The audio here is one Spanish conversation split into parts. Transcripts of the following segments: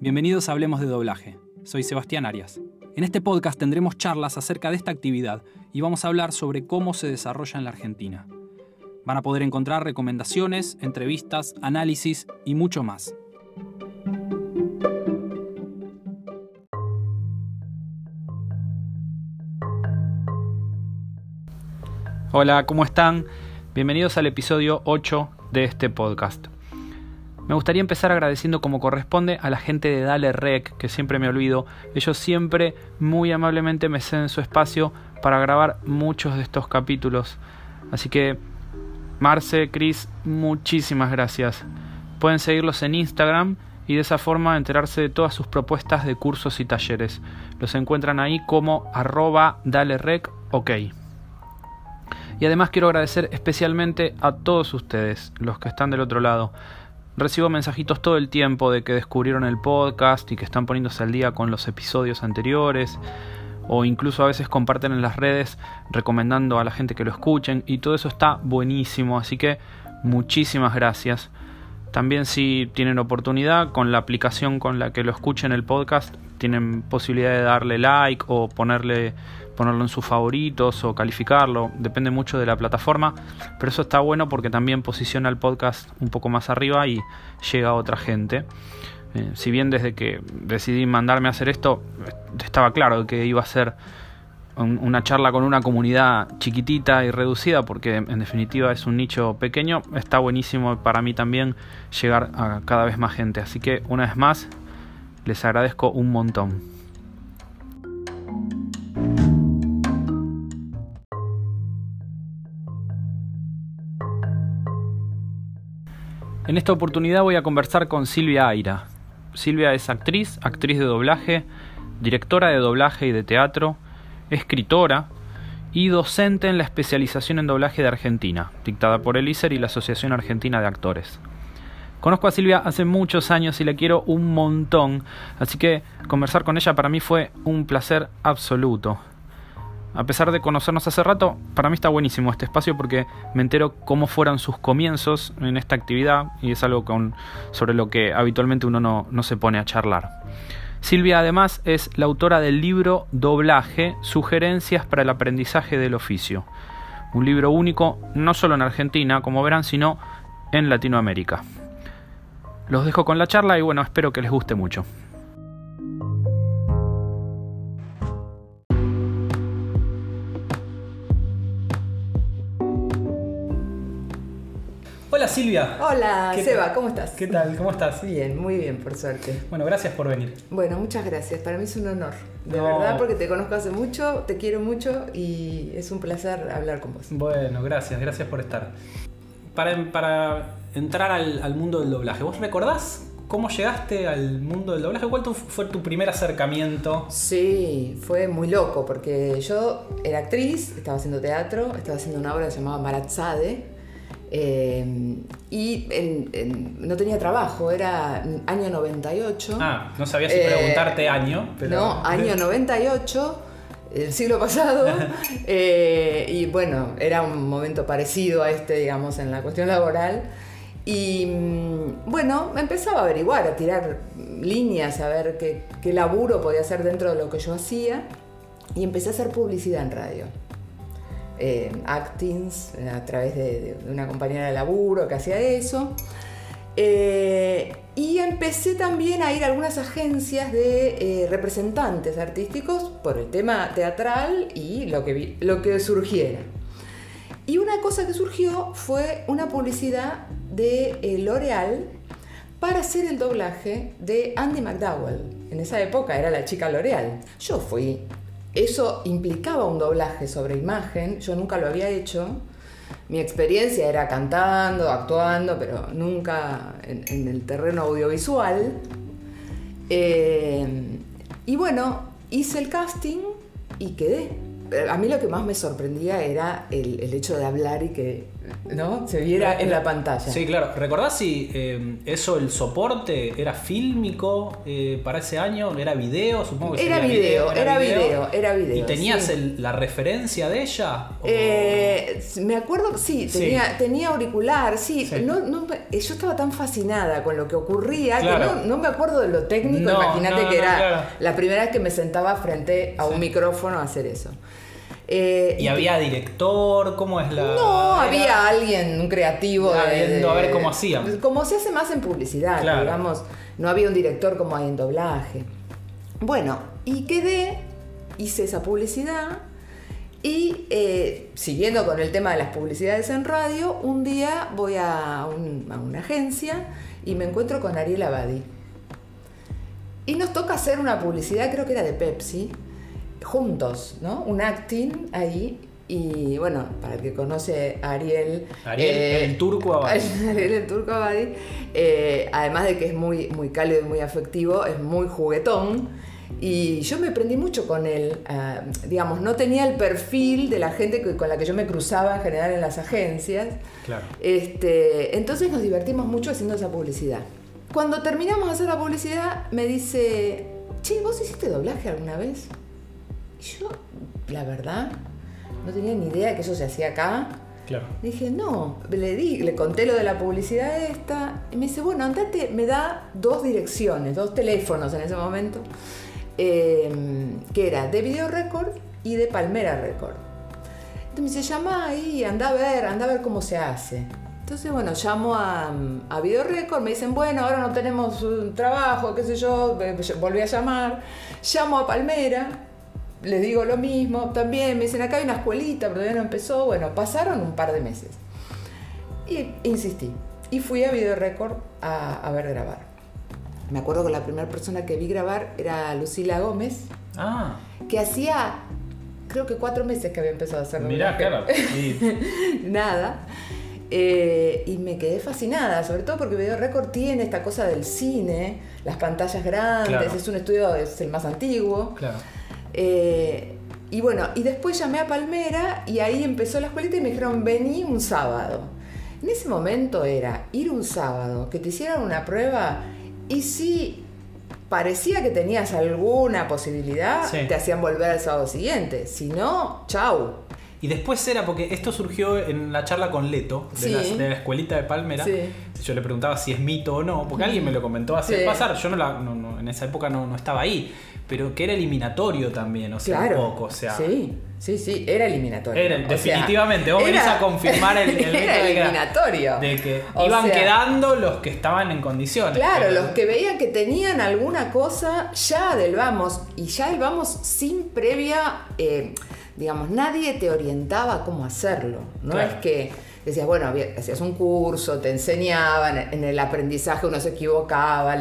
Bienvenidos a Hablemos de Doblaje. Soy Sebastián Arias. En este podcast tendremos charlas acerca de esta actividad y vamos a hablar sobre cómo se desarrolla en la Argentina. Van a poder encontrar recomendaciones, entrevistas, análisis y mucho más. Hola, ¿cómo están? Bienvenidos al episodio 8 de este podcast. Me gustaría empezar agradeciendo como corresponde a la gente de Dale Rec, que siempre me olvido. Ellos siempre muy amablemente me ceden su espacio para grabar muchos de estos capítulos. Así que, Marce, Chris, muchísimas gracias. Pueden seguirlos en Instagram y de esa forma enterarse de todas sus propuestas de cursos y talleres. Los encuentran ahí como arroba dalerec ok. Y además quiero agradecer especialmente a todos ustedes, los que están del otro lado. Recibo mensajitos todo el tiempo de que descubrieron el podcast y que están poniéndose al día con los episodios anteriores o incluso a veces comparten en las redes recomendando a la gente que lo escuchen y todo eso está buenísimo, así que muchísimas gracias. También si tienen oportunidad con la aplicación con la que lo escuchen el podcast, tienen posibilidad de darle like o ponerle ponerlo en sus favoritos o calificarlo, depende mucho de la plataforma, pero eso está bueno porque también posiciona el podcast un poco más arriba y llega a otra gente. Eh, si bien desde que decidí mandarme a hacer esto, estaba claro que iba a ser una charla con una comunidad chiquitita y reducida, porque en definitiva es un nicho pequeño, está buenísimo para mí también llegar a cada vez más gente. Así que una vez más, les agradezco un montón. En esta oportunidad voy a conversar con Silvia Aira. Silvia es actriz, actriz de doblaje, directora de doblaje y de teatro, escritora y docente en la especialización en doblaje de Argentina, dictada por el ISER y la Asociación Argentina de Actores. Conozco a Silvia hace muchos años y la quiero un montón, así que conversar con ella para mí fue un placer absoluto a pesar de conocernos hace rato, para mí está buenísimo este espacio porque me entero cómo fueron sus comienzos en esta actividad y es algo con, sobre lo que habitualmente uno no, no se pone a charlar. Silvia además es la autora del libro Doblaje, Sugerencias para el Aprendizaje del Oficio. Un libro único no solo en Argentina, como verán, sino en Latinoamérica. Los dejo con la charla y bueno, espero que les guste mucho. Hola Silvia. Hola Seba, ¿cómo estás? ¿Qué tal? ¿Cómo estás? Bien, muy bien, por suerte. Bueno, gracias por venir. Bueno, muchas gracias. Para mí es un honor. De verdad, porque te conozco hace mucho, te quiero mucho y es un placer hablar con vos. Bueno, gracias, gracias por estar. Para, para entrar al, mundo del doblaje, ¿vos recordás ¿Cómo llegaste al mundo del doblaje? ¿Cuál fue tu primer acercamiento? Sí, fue muy loco porque yo era actriz, estaba haciendo teatro, estaba haciendo una obra llamada Maratzade, eh, y no tenía trabajo, era año 98. Ah, no sabía si preguntarte eh, año, pero... No, año 98, el siglo pasado. Eh, y bueno, era un momento parecido a este, digamos, en la cuestión laboral. Y mm, bueno, empezaba a averiguar, a tirar líneas, a ver qué, qué laburo podía hacer dentro de lo que yo hacía. Y empecé a hacer publicidad en radio eh, actings eh, a través de, una compañera de laburo que hacía eso. Eh, y empecé también a ir a algunas agencias de representantes artísticos por el tema teatral y lo que, lo que surgiera. Y una cosa que surgió fue una publicidad de L'Oreal para hacer el doblaje de Andy McDowell. En esa época era la chica L'Oreal. Yo fui eso implicaba un doblaje sobre imagen, yo nunca lo había hecho. Mi experiencia era cantando, actuando, pero nunca en, el terreno audiovisual. Eh, y bueno, hice el casting y quedé. A mí lo que más me sorprendía era el, hecho de hablar y que ¿no? se viera en la pantalla. Sí, claro. ¿Recordás si eh, eso, el soporte, era fílmico eh, para ese año? ¿Era video? Supongo que era video, era video, era video. ¿Y tenías la referencia de ella? Eh, me acuerdo, sí, tenía, tenía auricular, sí. No, no, yo estaba tan fascinada con lo que ocurría que no, me acuerdo de lo técnico. Imagínate que era la primera vez que me sentaba frente a un micrófono a hacer eso. Eh, ¿Y, había director? ¿Cómo es la.? No, había alguien, un creativo. a ver cómo hacían. Como se hace más en publicidad, digamos. No había un director como hay en doblaje. Bueno, y quedé, hice esa publicidad. Y eh, siguiendo con el tema de las publicidades en radio, un día voy a, una agencia y me encuentro con Ariel Abadi. Y nos toca hacer una publicidad, creo que era de Pepsi, juntos, ¿no? Un acting ahí. Y bueno, para el que conoce a Ariel. Ariel, eh, el turco Abadi. Ariel, el turco Abadi. Eh, además de que es muy, muy cálido y muy afectivo, es muy juguetón. Y yo me prendí mucho con él. Ah, digamos, no tenía el perfil de la gente con la que yo me cruzaba en general en las agencias. Claro. Este, entonces nos divertimos mucho haciendo esa publicidad. Cuando terminamos de hacer la publicidad, me dice: Che, ¿vos hiciste doblaje alguna vez? Yo, la verdad, no tenía ni idea que eso se hacía acá. Claro. Dije, no, le di, le conté lo de la publicidad esta, y me dice, bueno, andate, me da dos direcciones, dos teléfonos en ese momento, em, que era de Video Record y de Palmera Record. Entonces me dice, llama ahí, anda a ver, anda a ver cómo se hace. Entonces, bueno, llamo a, a Video Record, me dicen, bueno, ahora no tenemos un trabajo, qué sé yo, volví a llamar, llamo a Palmera, les digo lo mismo, también me dicen, acá hay una escuelita, pero todavía no empezó. Bueno, pasaron un par de meses. Y insistí. Y fui a Video Record a, ver grabar. Me acuerdo que la primera persona que vi grabar era Lucila Gómez, ah. que hacía, creo que cuatro meses que había empezado a hacer Mirá, claro. Nada. Eh, y me quedé fascinada, sobre todo porque Video Record tiene esta cosa del cine, las pantallas grandes, es un estudio, es el más antiguo. Claro. Eh, y bueno, y después llamé a Palmera y ahí empezó la escuelita y me dijeron, vení un sábado. En ese momento era ir un sábado, que te hicieran una prueba y si parecía que tenías alguna posibilidad, te hacían volver al sábado siguiente. Si no, chau. Y después era, porque esto surgió en la charla con Leto, de, la, escuelita de Palmera. Yo le preguntaba si es mito o no, porque alguien me lo comentó hace pasar. Yo no, en esa época no, estaba ahí pero que era eliminatorio también, o sea, un poco, o sea. Sí, sí, sí, era eliminatorio. Era, definitivamente, vos venís a confirmar el, el era eliminatorio. De que, iban quedando los que estaban en condiciones. Claro, los que veían que tenían alguna cosa ya del vamos, y ya del vamos sin previa, eh, digamos, nadie te orientaba cómo hacerlo. No es que decías, bueno, hacías un curso, te enseñaban, en el aprendizaje uno se equivocaba.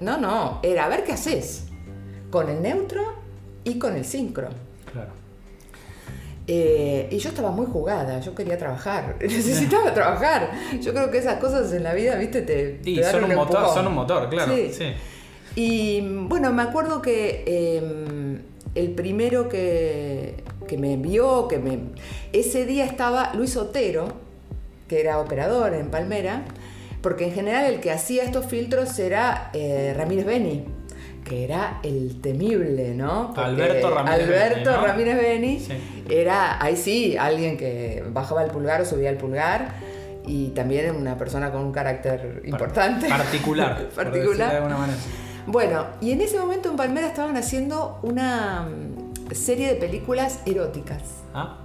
no, no, era a ver qué haces con el neutro y con el sincro. Claro. Eh, y yo estaba muy jugada, yo quería trabajar, necesitaba trabajar. Yo creo que esas cosas en la vida, viste, te, son, un motor, son un motor, claro. Sí. Y bueno, me acuerdo que em, el primero que, que, me vio, que me. Ese día estaba Luis Otero, que era operador en Palmera, porque en general el que hacía estos filtros era eh, Ramírez Beni que era el temible, ¿no? Alberto Ramírez Alberto Beni, Ramírez Beni era, ahí sí, alguien que bajaba el pulgar o subía el pulgar y también una persona con un carácter importante. Particular. particular. De alguna manera. Bueno, y en ese momento en Palmera estaban haciendo una mm, serie de películas eróticas. Ah.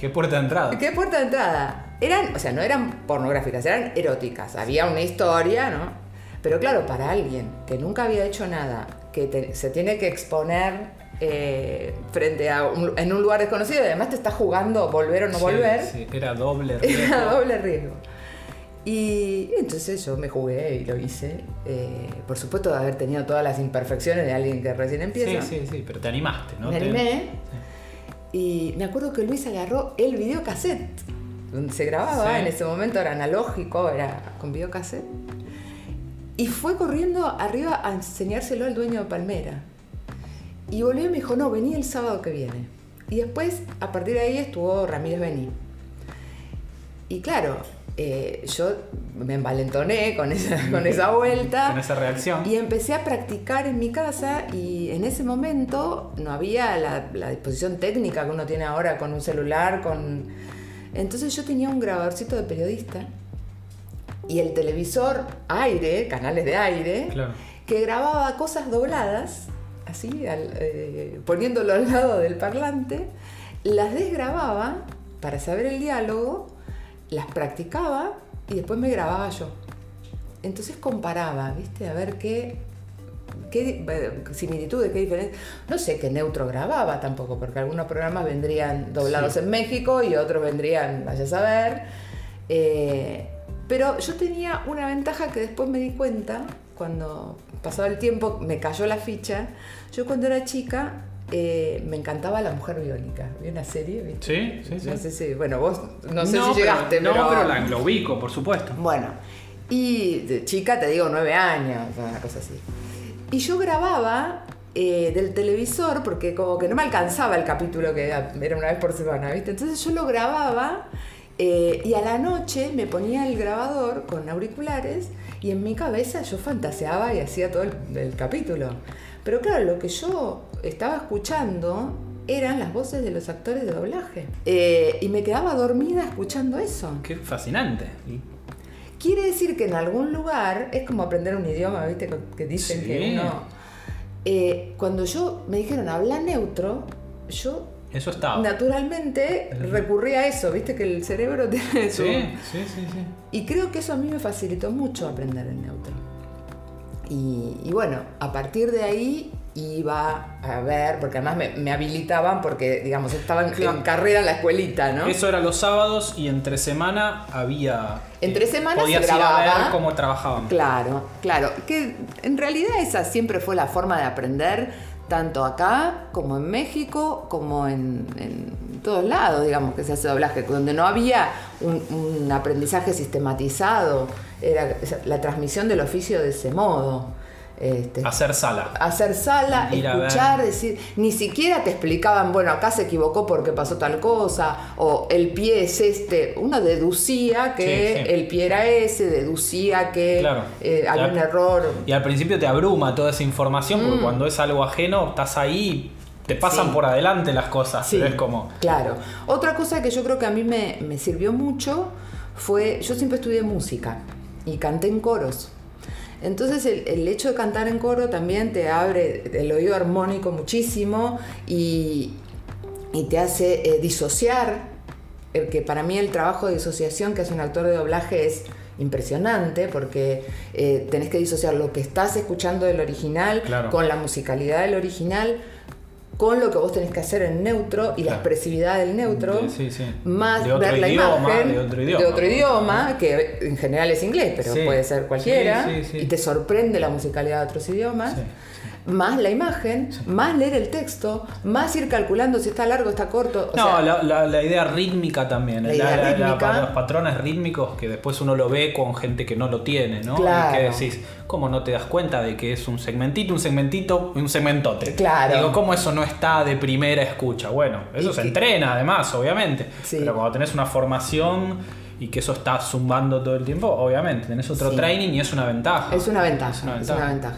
¿Qué puerta de entrada? ¿Qué puerta de entrada? Eran, o sea, no eran pornográficas, eran eróticas. Había una historia, ¿no? Pero claro, para alguien que nunca había hecho nada, que se tiene que exponer eh, frente a en un lugar desconocido y además te está jugando volver o no volver. Sí, era doble riesgo. Era doble riesgo. Y entonces yo me jugué y lo hice. Eh, por supuesto, de haber tenido todas las imperfecciones de alguien que recién empieza. Sí, sí, sí, pero te animaste, ¿no? Me animé. Y me acuerdo que Luis agarró el videocassette, donde se grababa, en ese momento era analógico, era con videocassette y fue corriendo arriba a enseñárselo al dueño de Palmera. Y volvió y me dijo, no, vení el sábado que viene. Y después, a partir de ahí, estuvo Ramírez Bení. y claro, eh, yo me envalentoné con esa, con esa vuelta. Con esa reacción. Y empecé a practicar en mi casa y en ese momento no había la, la disposición técnica que uno tiene ahora con un celular, con... Entonces yo tenía un grabadorcito de periodista y el televisor aire, canales de aire, Claro. que grababa cosas dobladas, así, al- eh, poniéndolo al lado del parlante, las desgrababa para saber el diálogo, las practicaba y después me grababa yo. Entonces comparaba, ¿viste? A ver qué, qué eh, similitudes, qué diferencia. No sé qué neutro grababa tampoco, porque algunos programas vendrían doblados Sí. en México y otros vendrían, vaya a saber. Eh, pero yo tenía una ventaja que después me di cuenta, cuando pasaba el tiempo, me cayó la ficha. Yo cuando era chica eh, me encantaba La Mujer Biónica. Vi una serie, ¿viste? Sí, sí, sí. No sé si, bueno, vos no sé No, si pero- llegaste, no, pero, pero la, lo ubico, por supuesto. bueno, y de chica te digo nueve años, una cosa así. Y yo grababa eh, del televisor porque como que no me alcanzaba el capítulo que era, era una vez por semana, ¿viste? Entonces yo lo grababa eh, y a la noche me ponía el grabador con auriculares y en mi cabeza yo fantaseaba y hacía todo el, el capítulo. Pero claro, lo que yo estaba escuchando eran las voces de los actores de doblaje. Eh, y me quedaba dormida escuchando eso. Qué fascinante. Quiere decir que en algún lugar es como aprender un idioma, ¿viste? Que dicen Sí. que uno. Eh, cuando yo me dijeron habla neutro, yo Eso estaba. naturalmente recurrí a eso, ¿viste? Que el cerebro tiene su. Sí, sí, sí, sí. Y creo que eso a mí me facilitó mucho aprender el neutro. Y, y bueno, a partir de ahí iba a ver, porque además me, me habilitaban porque, digamos, estaban Claro. en carrera en la escuelita, ¿no? Eso era los sábados y entre semana había. Entre eh, semana podías se ir a grababa. ver cómo trabajaban. Claro, claro. Que en realidad esa siempre fue la forma de aprender, tanto acá como en México, como en, todos lados, digamos, que se hace doblaje, donde no había un aprendizaje sistematizado, era la transmisión del oficio de ese modo. Este, Hacer sala. hacer sala, Ir escuchar, decir, ni siquiera te explicaban, bueno, acá se equivocó porque pasó tal cosa, o el pie es este. Uno deducía que Sí, sí. el pie era ese, deducía que Claro. eh, había un error. Y al principio te abruma toda esa información porque cuando es algo ajeno, estás ahí, te pasan Mm. Sí. por adelante las cosas. Sí, es como. Claro. Otra cosa que yo creo que a mí me, me sirvió mucho fue, yo siempre estudié música y canté en coros. Entonces el, el hecho de cantar en coro también te abre el oído armónico muchísimo y, y te hace eh, disociar, el que para mí el trabajo de disociación que hace un actor de doblaje es impresionante porque eh, tenés que disociar lo que estás escuchando del original Claro. con la musicalidad del original con lo que vos tenés que hacer en neutro y la expresividad del neutro, Sí, sí. más De ver la idioma, imagen de otro idioma. idioma, que en general es inglés, pero Sí. puede ser cualquiera, y te sorprende la musicalidad de otros idiomas, más la imagen, más leer el texto, más ir calculando si está largo, está corto. o No, sea, la, la- la idea rítmica también. La idea rítmica. los patrones rítmicos que después uno lo ve con gente que no lo tiene, ¿no? Claro. Y que decís, ¿cómo no te das cuenta de que es un segmentito, un segmentito y un segmentote? Claro. Digo, ¿cómo eso no está de primera escucha? Bueno, eso Y se que- entrena además, obviamente. Sí. Pero cuando tenés una formación y que eso está zumbando todo el tiempo, obviamente, tenés otro Sí. training y es una ventaja. Es una ventaja, Es una es una ventaja.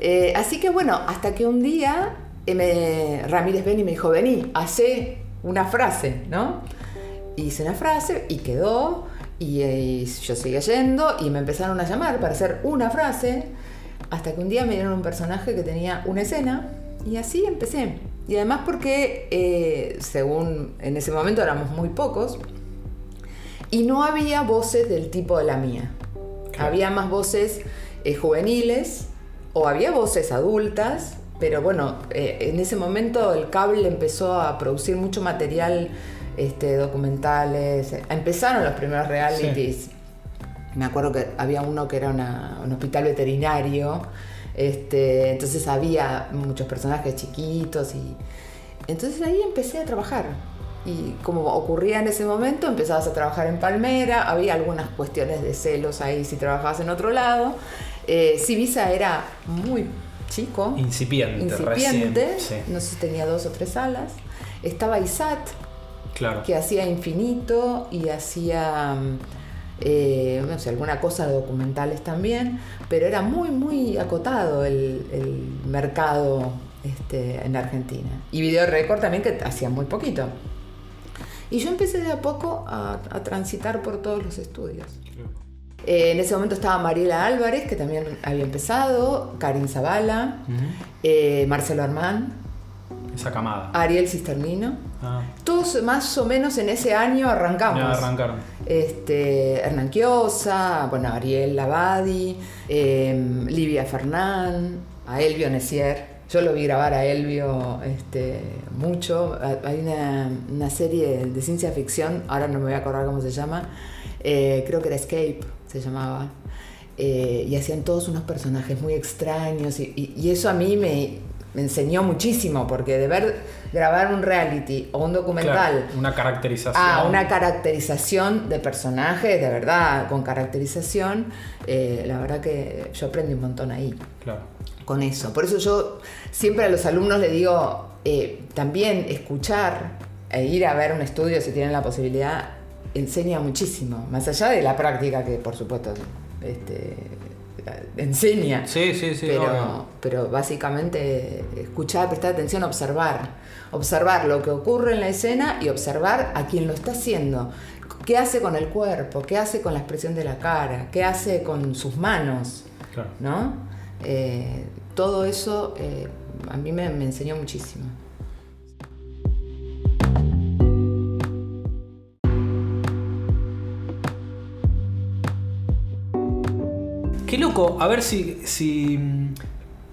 Eh, así que bueno, hasta que un día me- Ramírez Beni me dijo, vení, hace una frase, ¿no? Hice una frase y quedó, y, eh, y yo seguía yendo, y me empezaron a llamar para hacer una frase, hasta que un día me dieron un personaje que tenía una escena, y así empecé. Y además porque, eh, según en ese momento éramos muy pocos, y no había voces del tipo de la mía. Claro. Había más voces eh, juveniles o había voces adultas, pero bueno, eh, en ese momento el cable empezó a producir mucho material, este, documentales, eh, empezaron los primeros realities. Me acuerdo que había uno que era una- un hospital veterinario, este, entonces había muchos personajes chiquitos y entonces ahí empecé a trabajar. Y como ocurría en ese momento, empezabas a trabajar en Palmera, había algunas cuestiones de celos ahí si trabajabas en otro lado. Eh, Sibisa era muy chico, Incipiente, incipiente, recién. Sí. no sé si tenía dos o tres salas. Estaba ISAT, Claro. que hacía infinito y hacía, mm, eh, no sé, alguna cosa de documentales también, pero era muy, muy acotado el, el mercado este, en Argentina. Y Video Record también, que hacía muy poquito. Y yo empecé de a poco a, a transitar por todos los estudios. Eh, en ese momento estaba Mariela Álvarez, que también había empezado, Karin Zavala, eh, Marcelo Armán, Esa camada. Ariel Cisternino. Ah, Todos más o menos en ese año arrancamos. ya arrancaron. Este, Hernán Quiosa, bueno, Ariel Labadi, eh, Livia Fernán, a Elvio Necier. Yo lo vi grabar a Elvio este, mucho. Ha- Hay una, una serie de ciencia ficción, ahora no me voy a acordar cómo se llama, eh, creo que era Escape, se llamaba. Eh, y hacían todos unos personajes muy extraños y, y- y eso a mí me, me enseñó muchísimo, porque de ver grabar un reality o un documental Claro, una caracterización. Ah, una caracterización de personajes, de verdad, con caracterización. eh, la verdad que yo aprendí un montón ahí Claro. con eso. Por eso yo siempre a los alumnos les digo, eh, también escuchar e ir a ver un estudio si tienen la posibilidad, enseña muchísimo, más allá de la práctica que por supuesto este, enseña. Sí, sí, sí. pero, pero básicamente escuchar, prestar atención, observar. Observar lo que ocurre en la escena y observar a quien lo está haciendo. ¿Qué hace con el cuerpo? ¿Qué hace con la expresión de la cara? ¿Qué hace con sus manos? Claro. ¿No? Eh, todo eso eh, a mí me, me enseñó muchísimo. Qué loco, a ver si, si,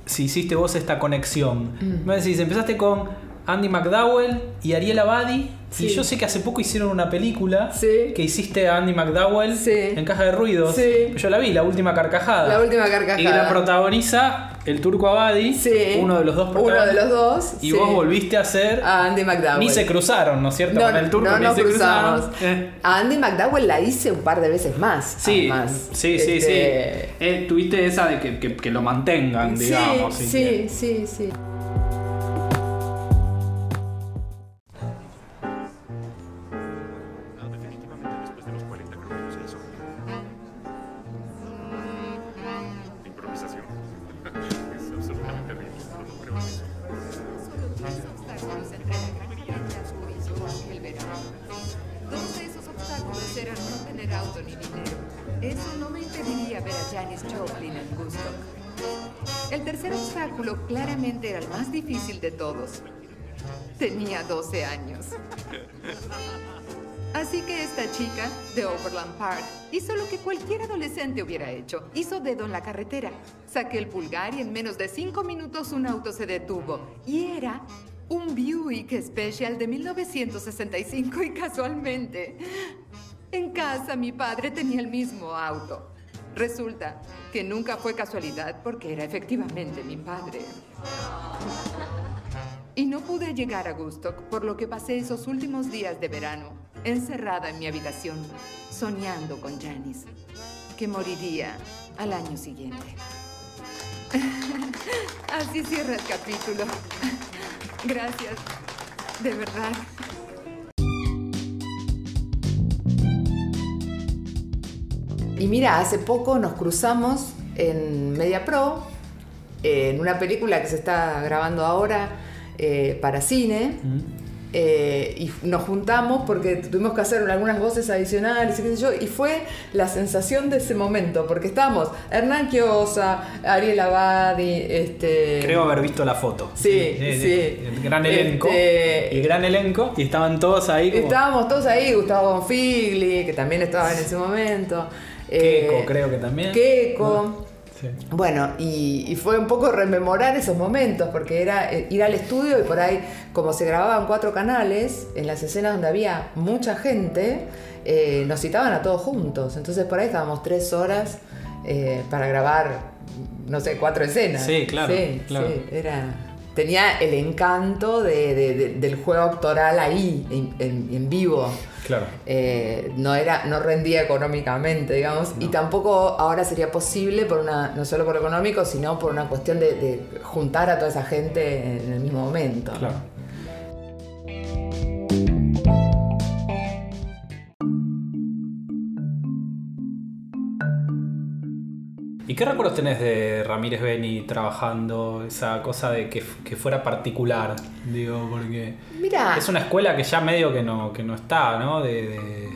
si hiciste vos esta conexión. Mm. Me decís, empezaste con Andy McDowell y Ariel Abadi. Sí. Y yo sé que hace poco hicieron una película Sí. que hiciste a Andy McDowell Sí. en Caja de Ruidos. Sí. Yo la vi, la última carcajada. La última carcajada. Y la protagoniza el turco Abadi, Sí. uno de los dos Uno de protagonistas. los dos. Y vos volviste a hacer. A Andy McDowell. Ni se cruzaron, ¿no es cierto? No, Con el turco no ni se cruzamos. cruzaron. Eh. A Andy McDowell la hice un par de veces más. Sí, además. sí, sí, Este, sí. Eh, tuviste esa de que, que- que lo mantengan, digamos. sí, sí, sí, sí. A Janis Joplin en Woodstock. El tercer obstáculo claramente era el más difícil de todos. Tenía 12 años. Así que esta chica de Overland Park hizo lo que cualquier adolescente hubiera hecho. Hizo dedo en la carretera. Saqué el pulgar y en menos de cinco minutos un auto se detuvo. Y era un Buick Special de 1965 y casualmente en casa mi padre tenía el mismo auto. Resulta que nunca fue casualidad porque era efectivamente mi padre. Y no pude llegar a Gustock, por lo que pasé esos últimos días de verano encerrada en mi habitación, soñando con Janice, que moriría al año siguiente. Así cierra el capítulo. Gracias. De verdad. Y mira, hace poco nos cruzamos en Media Pro, en una película que se está grabando ahora eh, para cine. eh, y nos juntamos porque tuvimos que hacer algunas voces adicionales y qué sé yo, y fue la sensación de ese momento, porque estábamos Hernán Quiosa, Ariel Abadi, este... Creo haber visto la foto. Sí, sí. El gran elenco. Este- El gran elenco. Y estaban todos ahí como. Estábamos todos ahí, Gustavo Bonfigli, que también estaba en ese momento. Keiko, eh, creo que también. Keiko. Sí. Bueno, y, y fue un poco rememorar esos momentos, porque era eh, ir al estudio y por ahí, como se grababan cuatro canales, en las escenas donde había mucha gente, eh, nos citaban a todos juntos. Entonces por ahí estábamos tres horas eh, para grabar, no sé, cuatro escenas. Sí, claro, Sí, claro. sí, era... Tenía el encanto de- de- de- del juego actoral ahí, en, en- en vivo. Claro. Eh, no era no rendía económicamente digamos y tampoco ahora sería posible por una no solo por lo económico sino por una cuestión de, de juntar a toda esa gente en el mismo momento. Claro. ¿Y qué recuerdos tenés de Ramírez Beni trabajando esa cosa de que, que fuera particular? Digo, porque Mira, es una escuela que ya medio que no, que no está, ¿no? De, de-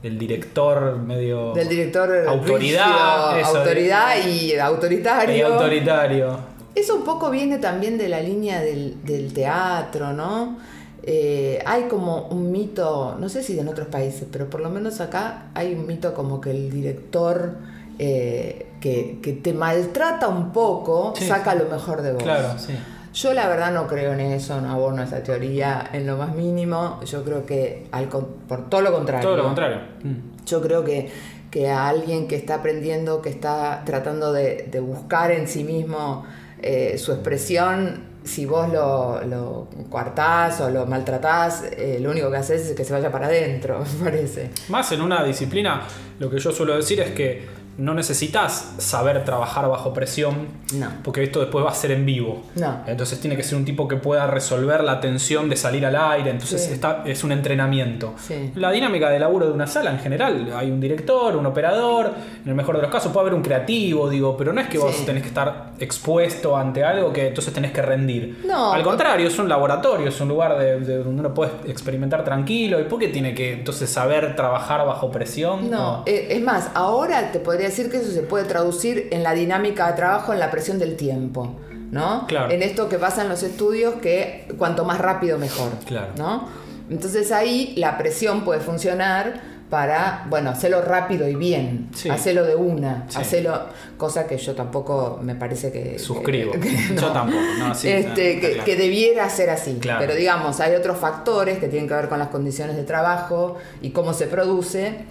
del director medio... del director Autoridad, rígido, eso, autoridad de- y autoritario. y autoritario. Eso un poco viene también de la línea del, del teatro, ¿no? Eh, hay como un mito, no sé si en otros países, pero por lo menos acá hay un mito como que el director eh, que, que te maltrata un poco Sí. saca lo mejor de vos. Claro, sí. Yo la verdad no creo en eso, no abono esa teoría en lo más mínimo. Yo creo que al por todo lo contrario. Todo lo contrario. Mm. Yo creo que, que a alguien que está aprendiendo, que está tratando de, de buscar en sí mismo eh, su expresión, si vos lo, lo coartás o lo maltratás, eh, lo único que haces es que se vaya para adentro, me parece. Más en una disciplina, lo que yo suelo decir es que no necesitas saber trabajar bajo presión, No. porque esto después va a ser en vivo. No. Entonces tiene que ser un tipo que pueda resolver la tensión de salir al aire, entonces Sí. está, es un entrenamiento. Sí. La dinámica de laburo de una sala en general, hay un director, un operador, en el mejor de los casos puede haber un creativo, digo, pero no es que vos Sí. tenés que estar expuesto ante algo que entonces tenés que rendir. No. Al contrario, es un laboratorio, es un lugar de, de donde uno puede experimentar tranquilo. ¿Y por qué tiene que entonces saber trabajar bajo presión? No, O- eh, es más, ahora te podría decir que eso se puede traducir en la dinámica de trabajo, en la presión del tiempo, ¿no? Claro. En esto que pasa en los estudios, que cuanto más rápido mejor, Claro. ¿no? Entonces ahí la presión puede funcionar para, bueno, hacerlo rápido y bien, Sí. hacerlo de una, Sí. hacerlo, cosa que yo tampoco me parece que... Suscribo. que- que Yo tampoco, no, sí, Este, no, que, claro. que debiera ser así. Claro. Pero digamos, hay otros factores que tienen que ver con las condiciones de trabajo y cómo se produce,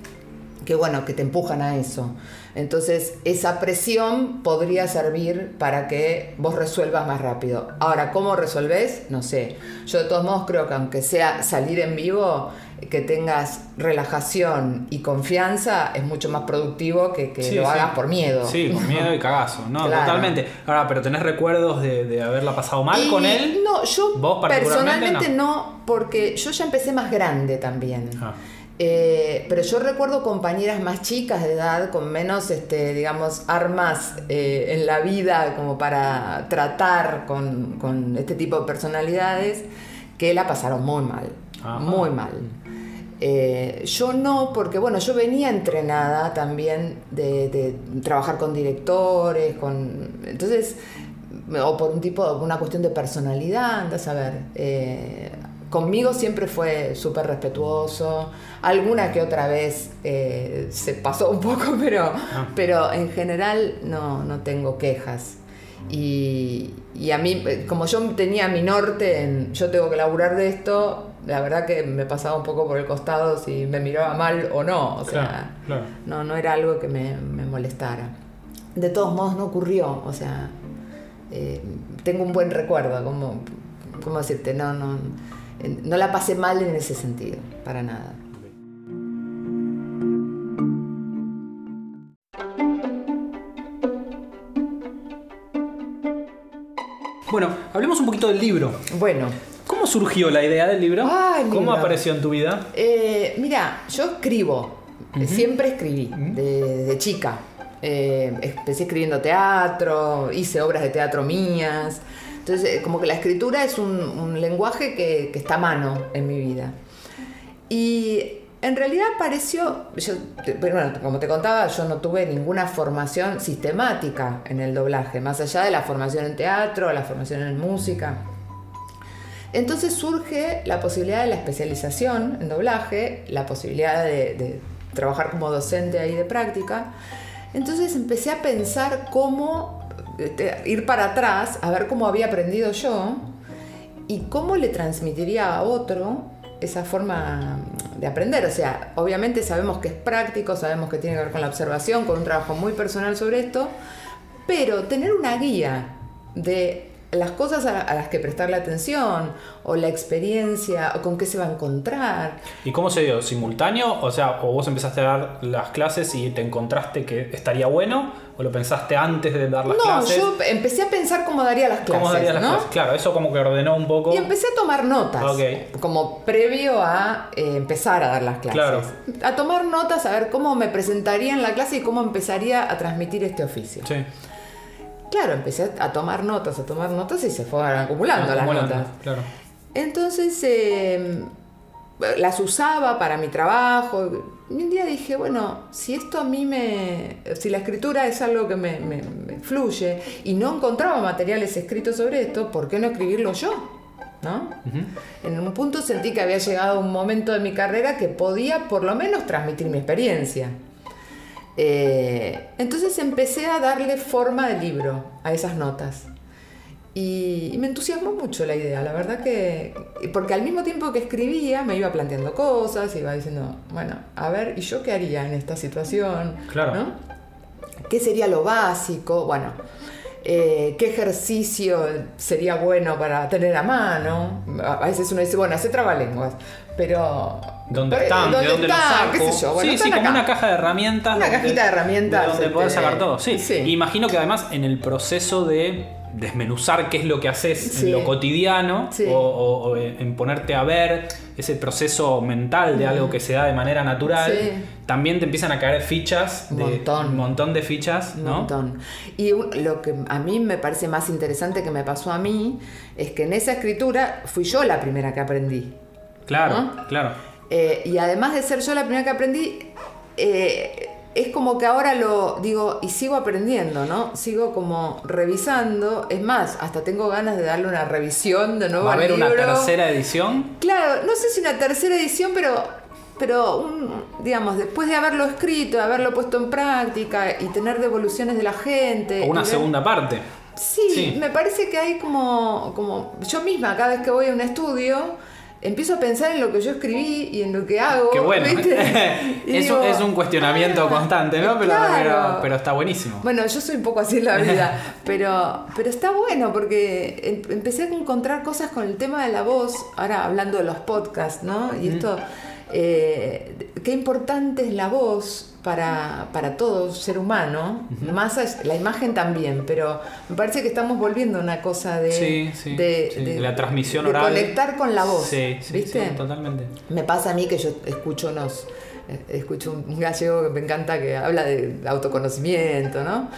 que bueno, que te empujan a eso. Entonces, esa presión podría servir para que vos resuelvas más rápido. Ahora, ¿cómo resolvés? No sé. Yo de todos modos creo que aunque sea salir en vivo, que tengas relajación y confianza es mucho más productivo que que Sí, lo sí. hagas por miedo. Sí, con miedo y cagazo. No, Claro. totalmente. Ahora, pero tenés recuerdos de, de haberla pasado mal Y con él. No, yo ¿Vos personalmente no. porque yo ya empecé más grande también. Ah. Eh, pero yo recuerdo compañeras más chicas de edad, con menos, este, digamos, armas eh, en la vida como para tratar con, con este tipo de personalidades, que la pasaron muy mal, Ajá. muy mal. Eh, yo no, porque bueno, yo venía entrenada también de, de trabajar con directores, con. Entonces, o por un tipo, una cuestión de personalidad, andas a ver. Eh, conmigo siempre fue súper respetuoso. Alguna que otra vez eh, se pasó un poco, pero, Ah. pero en general no, no tengo quejas. Y, y a mí, como yo tenía mi norte en yo tengo que laburar de esto, la verdad que me pasaba un poco por el costado si me miraba mal o no. O Claro, sea, claro. no, no era algo que me, me molestara. De todos modos no ocurrió, o sea, eh, tengo un buen recuerdo, como, ¿cómo decirte? No, no, no la pasé mal en ese sentido, para nada. Bueno, hablemos un poquito del libro. Bueno, ¿Cómo surgió la idea del libro? Ay, ¿Cómo apareció en tu vida? Eh, mira, yo escribo, siempre escribí, de, de chica. Eh, empecé escribiendo teatro, hice obras de teatro mías. Entonces, eh, como que la escritura es un, lenguaje que, está a mano en mi vida. Y en realidad pareció, yo, bueno, como te contaba, yo no tuve ninguna formación sistemática en el doblaje, más allá de la formación en teatro, la formación en música. Entonces surge la posibilidad de la especialización en doblaje, la posibilidad de, de trabajar como docente ahí de práctica. Entonces empecé a pensar cómo este, ir para atrás, a ver cómo había aprendido yo y cómo le transmitiría a otro esa forma de aprender. O sea, obviamente sabemos que es práctico, sabemos que tiene que ver con la observación, con un trabajo muy personal sobre esto, pero tener una guía de las cosas a, a las que prestarle atención, o la experiencia, o con qué se va a encontrar. ¿Y cómo se dio? ¿Simultáneo? O sea, o vos empezaste a dar las clases y te encontraste que estaría bueno, o lo pensaste antes de dar las no, clases. yo empecé a pensar cómo daría las clases, ¿Cómo darías las ¿no? clases? Claro, eso como que ordenó un poco. Y empecé a tomar notas, Ok. como previo a eh, empezar a dar las clases. Claro. A tomar notas, a ver cómo me presentaría en la clase y cómo empezaría a transmitir este oficio. Sí. Claro, empecé a tomar notas, a tomar notas y se fueron acumulando las Acumulando, notas. Claro. Entonces eh, las usaba para mi trabajo. Y un día dije, bueno, si esto a mí me. Si la escritura es algo que me, me- me fluye y no encontraba materiales escritos sobre esto, ¿por qué no escribirlo yo? ¿No? En un punto sentí que había llegado un momento de mi carrera que podía por lo menos transmitir mi experiencia. Eh, entonces empecé a darle forma de libro a esas notas. Y, y me entusiasmó mucho la idea, la verdad que... Porque al mismo tiempo que escribía me iba planteando cosas, iba diciendo, bueno, a ver, ¿y yo qué haría en esta situación? Claro. ¿No? ¿Qué sería lo básico? Bueno, eh, ¿qué ejercicio sería bueno para tener a mano? A a veces uno dice, bueno, hace trabalenguas, pero... ¿Dónde pero, están? ¿De dónde los saco? ¿Qué sé yo? Bueno, sí, sí, como acá. una caja de herramientas. Una donde- cajita de herramientas, de Donde este, podés sacar todo. Sí. sí. Imagino que además en el proceso de desmenuzar qué es lo que haces Sí. en lo cotidiano Sí. o, o- o en ponerte a ver ese proceso mental de algo que se da de manera natural, Sí. también te empiezan a caer fichas, Un montón. un montón de fichas, Un ¿no? montón. Y un- lo que a mí me parece más interesante que me pasó a mí es que en esa escritura fui yo la primera que aprendí. Claro, ¿No? claro. Eh, y además de ser yo la primera que aprendí, eh, es como que ahora lo digo y sigo aprendiendo, ¿no? Sigo como revisando. Es más, hasta tengo ganas de darle una revisión de nuevo ¿Va a haber una tercera edición? Claro, no sé si una tercera edición, pero, pero un- digamos, después de haberlo escrito, de haberlo puesto en práctica y tener devoluciones de la gente. ¿O una ver- segunda parte? Sí, Sí. me parece que hay como, como. Yo misma, cada vez que voy a un estudio, empiezo a pensar en lo que yo escribí y en lo que hago. Qué bueno. es, digo, es un cuestionamiento "Ah, constante, ¿no? Pero, claro". pero, pero está buenísimo. Bueno, yo soy un poco así en la vida, pero, pero está bueno porque em- empecé a encontrar cosas con el tema de la voz, ahora hablando de los podcasts, ¿no? Y esto, eh, qué importante es la voz para, para todo ser humano, más allá- la imagen también, pero me parece que estamos volviendo a una cosa de, Sí, sí, de, sí, de- la transmisión de oral. conectar con la voz, Sí, sí, ¿viste? totalmente. Me pasa a mí que yo escucho unos eh, escucho un gallego que me encanta que habla de autoconocimiento, ¿no?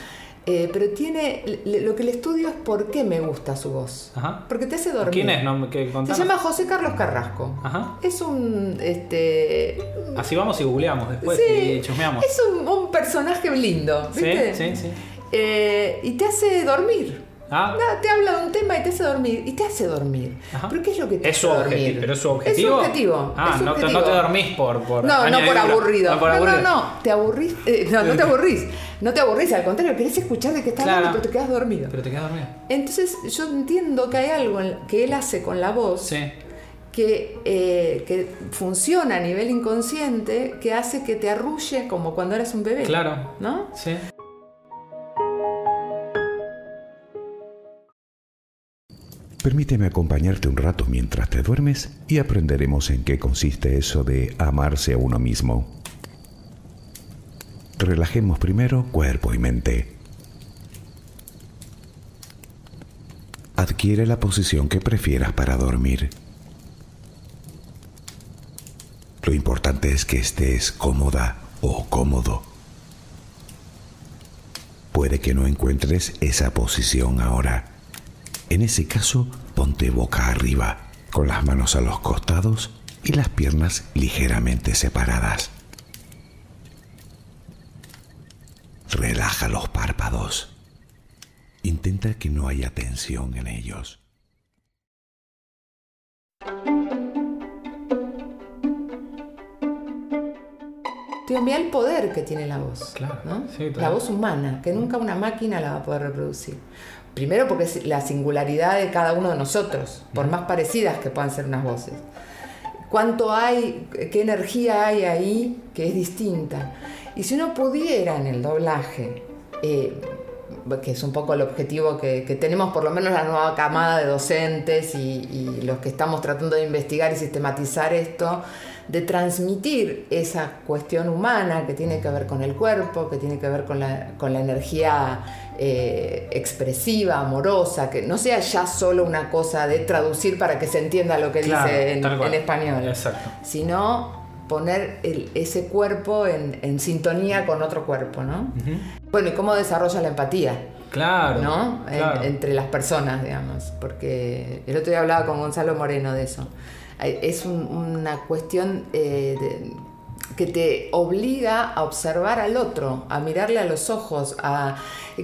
Eh, pero tiene le- lo que le estudio es por qué me gusta su voz. Ajá. Porque te hace dormir. ¿Quién es? No, ¿qué, Se llama José Carlos Carrasco. Ajá. Es un este Así vamos y googleamos después sí, y chusmeamos. es un, un personaje lindo, Sí, sí, sí. Eh, y te hace dormir. Ah, Nada, te habla de un tema y te hace dormir. Y te hace dormir. Ajá. ¿Pero qué es lo que te ¿Es hace dormir? ¿Pero es su objetivo? Es su objetivo. Ah, es su no, te- no dormís por. por No, no por aburrido. No, por No, aburrido. no, no, te aburrís. eh, no, no te aburrís. No te aburrís, al contrario, querés escuchar de qué está Claro. hablando, pero te quedas dormido. Pero te quedas dormido. Entonces, yo entiendo que hay algo que él hace con la voz Sí. que, eh, que funciona a nivel inconsciente, que hace que te arrulle como cuando eras un bebé. Claro. ¿No? Sí. Permíteme acompañarte un rato mientras te duermes y aprenderemos en qué consiste eso de amarse a uno mismo. Relajemos primero cuerpo y mente. Adquiere la posición que prefieras para dormir. Lo importante es que estés cómoda o cómodo. Puede que no encuentres esa posición ahora. En ese caso, ponte boca arriba, con las manos a los costados y las piernas ligeramente separadas. Relaja los párpados. Intenta que no haya tensión en ellos. Te mira el poder que tiene la voz. Claro, ¿no? sí, la voz humana, que nunca una máquina la va a poder reproducir. Primero porque es la singularidad de cada uno de nosotros, por más parecidas que puedan ser unas voces. ¿Cuánto hay, qué energía hay ahí que es distinta? Y si uno pudiera en el doblaje eh, que es un poco el objetivo que, que tenemos, por lo menos la nueva camada de docentes y, y los que estamos tratando de investigar y sistematizar esto, de transmitir esa cuestión humana que tiene que ver con el cuerpo, que tiene que ver con la, con la energía eh, expresiva, amorosa, que no sea ya solo una cosa de traducir para que se entienda lo que Claro, dice en, español, Exacto. sino poner el- ese cuerpo en, en sintonía con otro cuerpo, ¿no? Bueno, y cómo desarrolla la empatía. Claro. ¿no? En- entre las personas, digamos, porque el otro día hablaba con Gonzalo Moreno de eso. Es un- una cuestión eh, de- que te obliga a observar al otro, a mirarle a los ojos, a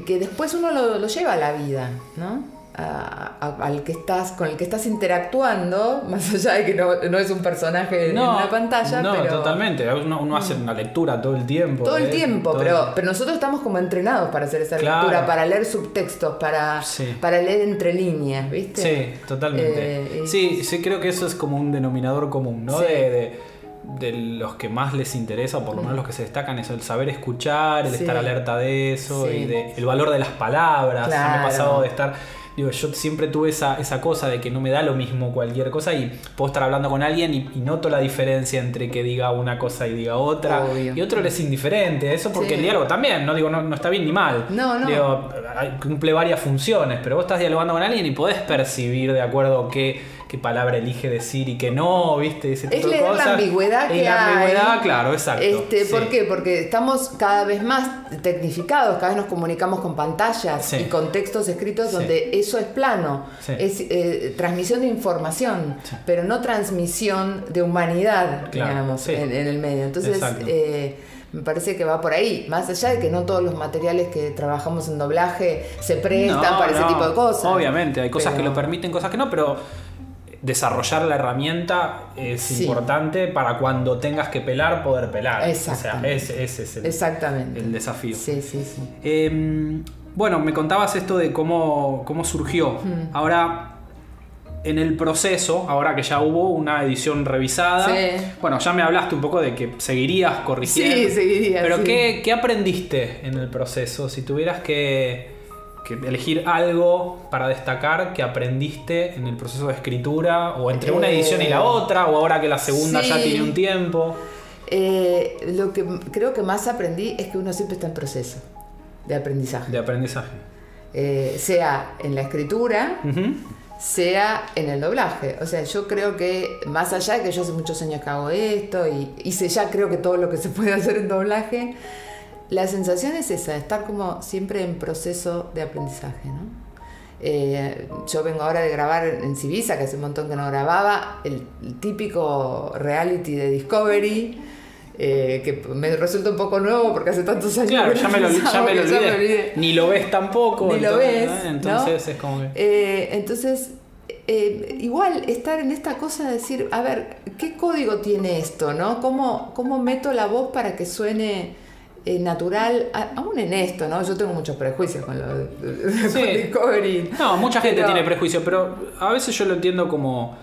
que después uno lo, lo lleva a la vida, ¿no? A- a- al que estás, con el que estás interactuando, más allá de que no, no es un personaje en una pantalla, no, pero totalmente. Uno, uno hace una lectura todo el tiempo. todo el ¿eh? tiempo, Todo pero, el- pero nosotros estamos como entrenados para hacer esa Claro. lectura, para leer subtextos, para, Sí. para leer entre líneas, ¿viste? Sí, totalmente. Eh, sí, sí, creo que eso es como un denominador común, ¿no? Sí. De, de- de los que más les interesa, o por lo menos los que se destacan, es el saber escuchar, el Sí. estar alerta de eso, Sí. y de, el valor de las palabras. Me Claro. ha pasado de estar. Digo, yo siempre tuve esa, esa cosa de que no me da lo mismo cualquier cosa y puedo estar hablando con alguien y, y noto la diferencia entre que diga una cosa y diga otra. Obvio. Y otro le es indiferente. Eso porque Sí. el diálogo también, no digo, no, no está bien ni mal. No, no. Digo, cumple varias funciones, pero vos estás dialogando con alguien y podés percibir de acuerdo a qué, palabra elige decir y qué no, ¿viste? Ese Es tipo de leer la cosas. ambigüedad Es que la hay. ambigüedad, claro, exacto. Este, sí. ¿Por qué? Porque estamos cada vez más tecnificados, cada vez nos comunicamos con pantallas Sí. y con textos escritos Sí. donde eso es plano, es eh, transmisión de información, pero no transmisión de humanidad, Claro, digamos, en, en el medio. Entonces, eh, me parece que va por ahí, más allá de que no todos los materiales que trabajamos en doblaje se prestan No, para ese tipo de cosas. Obviamente, hay cosas que lo permiten, cosas que no, pero desarrollar la herramienta es Sí. importante para cuando tengas que pelar, poder pelar. O sea, Exactamente. ese, ese es el, Exactamente. el desafío. Sí, sí, sí. Eh, bueno, me contabas esto de cómo, cómo surgió. Ahora, en el proceso, ahora que ya hubo una edición revisada, Sí. bueno, ya me hablaste un poco de que seguirías corrigiendo. Sí, seguiría, Pero sí. ¿qué, qué aprendiste en el proceso? Si tuvieras que, que elegir algo para destacar que aprendiste en el proceso de escritura, o entre una Eh, edición y la otra, o ahora que la segunda ya tiene un tiempo. Eh, lo que creo que más aprendí es que uno siempre está en proceso de aprendizaje. De aprendizaje. Eh, sea en la escritura, sea en el doblaje. O sea, yo creo que más allá de que yo hace muchos años que hago esto y hice ya creo que todo lo que se puede hacer en doblaje, la sensación es esa, estar como siempre en proceso de aprendizaje, ¿no? Eh, yo vengo ahora de grabar en Civisa, que hace un montón que no grababa, el, el típico reality de Discovery, eh, que me resulta un poco nuevo porque hace tantos años Claro, que ya me lo, ya usaba me lo que ya olvidé. me olvidé. Ni lo ves tampoco. Ni lo entonces, ves, ¿eh? ¿no? Entonces es como que. Eh, entonces, igual estar en esta cosa de decir, a ver, ¿qué código tiene esto? ¿no? ¿Cómo, cómo meto la voz para que suene eh, natural? A- aún en esto, ¿no? Yo tengo muchos prejuicios con lo Sí. con Discovery. No, mucha gente Pero- tiene prejuicio, pero a veces yo lo entiendo como,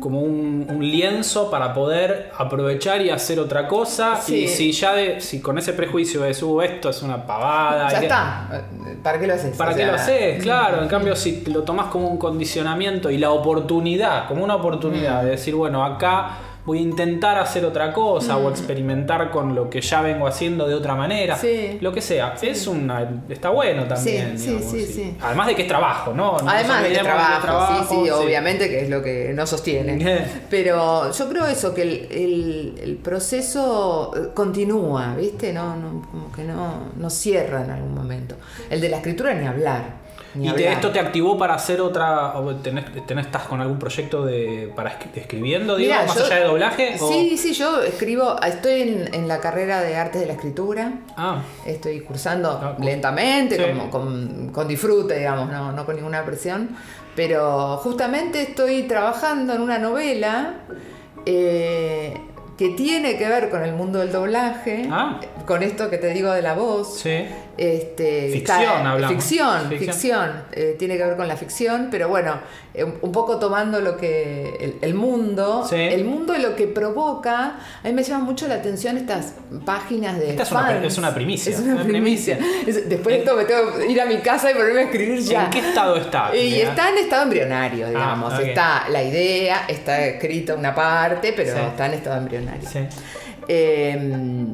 como un, un lienzo para poder aprovechar y hacer otra cosa. Sí. Y si ya de, si con ese prejuicio de uh, esto es una pavada. Ya que- está. ¿Para qué lo haces? ¿Para O qué sea, lo haces? Claro, en cambio si lo tomás como un condicionamiento y la oportunidad, como una oportunidad de decir, bueno, acá voy a intentar hacer otra cosa o experimentar con lo que ya vengo haciendo de otra manera, Sí. lo que sea, es una está bueno también. Sí, sí, digamos, sí. Además de que es trabajo, ¿no? No Además de que olvidemos trabajo, sí, sí, sí. obviamente que es lo que nos sostiene. Pero yo creo eso, que el, el- el proceso eh, continúa, ¿viste? No, no, como que no, no cierra en algún momento. El de la escritura ni hablar. Ni ¿Y te- esto te activó para hacer otra, tenés, tenés- estás con algún proyecto de para escri- escribiendo, digo, Mirá, más yo- allá de doblaje? o- Sí, sí, yo escribo, estoy en, en la carrera de artes de la escritura. Ah, Estoy cursando Ah, cu- lentamente, sí. como, con, con disfrute, digamos, no, no con ninguna presión. Pero justamente estoy trabajando en una novela eh, que tiene que ver con el mundo del doblaje, Ah. con esto que te digo de la voz. Sí. Este, Ficción, hablamos. Ficción, Ficción. ficción. eh, tiene que ver con la ficción, pero bueno, eh, un- poco tomando lo que. el, el mundo. Sí. El mundo y lo que provoca. A mí me llama mucho la atención estas páginas de. Esta es una es una primicia, Es una, primicia. Es- después de esto me tengo que ir a mi casa y ponerme a escribir ya. ¿En qué estado está? Y Mira. está en estado embrionario, digamos. Ah, ok. Está la idea, está escrita una parte, pero Sí. está en estado embrionario. Sí. Eh,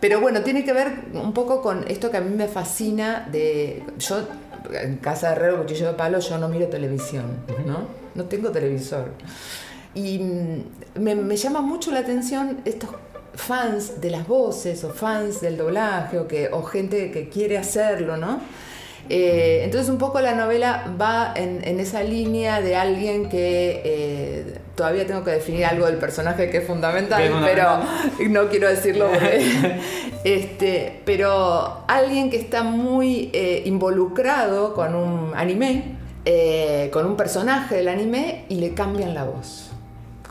pero bueno, tiene que ver un poco con esto que a mí me fascina de... Yo, en casa de Herrero, Cuchillo de Palo, yo no miro televisión, ¿no? No tengo televisor. Y me, me llama mucho la atención estos fans de las voces o fans del doblaje o, que, o gente que quiere hacerlo, ¿no? Eh, entonces un poco la novela va en, en esa línea de alguien que eh, todavía tengo que definir algo del personaje que es fundamental, pero no quiero decirlo porque, este, pero alguien que está muy eh, involucrado con un anime, eh, con un personaje del anime y le cambian la voz.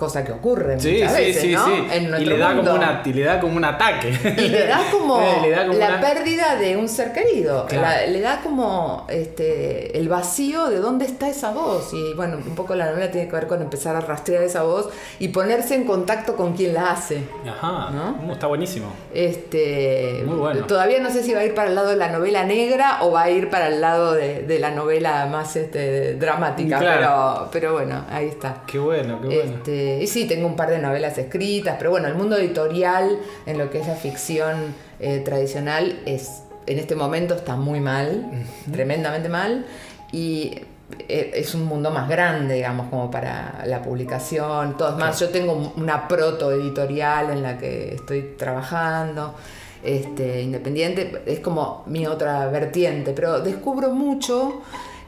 Cosa que ocurre Sí, muchas sí, veces, sí, ¿no? y le da, mundo. como una, y le da como un ataque. Y le da como, Eh, le da como la una- pérdida de un ser querido. Claro. La- le da como este, el vacío de dónde está esa voz. Y bueno, un poco la novela tiene que ver con empezar a rastrear esa voz y ponerse en contacto con quien la hace. Ajá. ¿No? Uh, está buenísimo. Este, Muy bueno. Todavía no sé si va a ir para el lado de la novela negra o va a ir para el lado de, de la novela más este, dramática. Claro. Pero, pero bueno, ahí está. Qué bueno, qué bueno. Este, y sí, tengo un par de novelas escritas, pero bueno, el mundo editorial en lo que es la ficción eh, tradicional es en este momento está muy mal, tremendamente mal, y eh, es un mundo más grande, digamos, como para la publicación, todo es más. Yo tengo una proto editorial en la que estoy trabajando. Este, independiente, es como mi otra vertiente, pero descubro mucho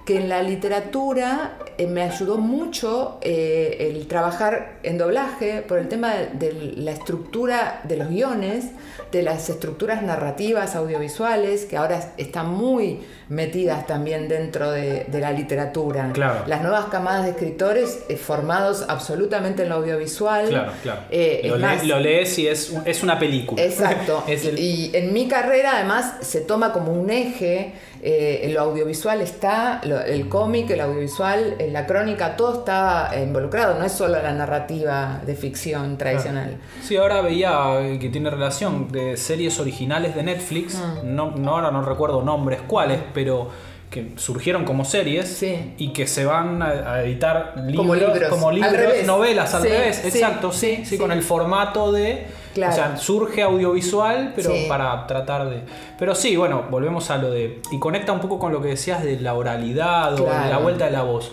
que en la literatura eh, me ayudó mucho eh, el trabajar en doblaje por el tema de, de la estructura de los guiones, de las estructuras narrativas audiovisuales, que ahora están muy metidas también dentro de, de la literatura. Claro. Las nuevas camadas de escritores eh, formados absolutamente en lo audiovisual. Claro, claro. Lo, le- más, lo lees y es, es una película. Exacto. Es el- y, y en mi carrera además se toma como un eje, eh, lo audiovisual está, lo- el cómic, el audiovisual, en la crónica, todo está eh, involucrado, no es solo la narrativa de ficción tradicional. Sí, ahora veía eh, que tiene relación de series originales de Netflix. Ah. No, no, ahora no recuerdo nombres cuáles, pero que surgieron como series Sí. y que se van a, a editar libros, Como libros, como libros, novelas al Sí, revés. sí, Exacto, sí, sí, con el formato de. Claro. O sea, surge audiovisual, pero Sí. para tratar de. Pero sí, bueno, volvemos a lo de. Y conecta un poco con lo que decías de la oralidad o de la vuelta de la voz.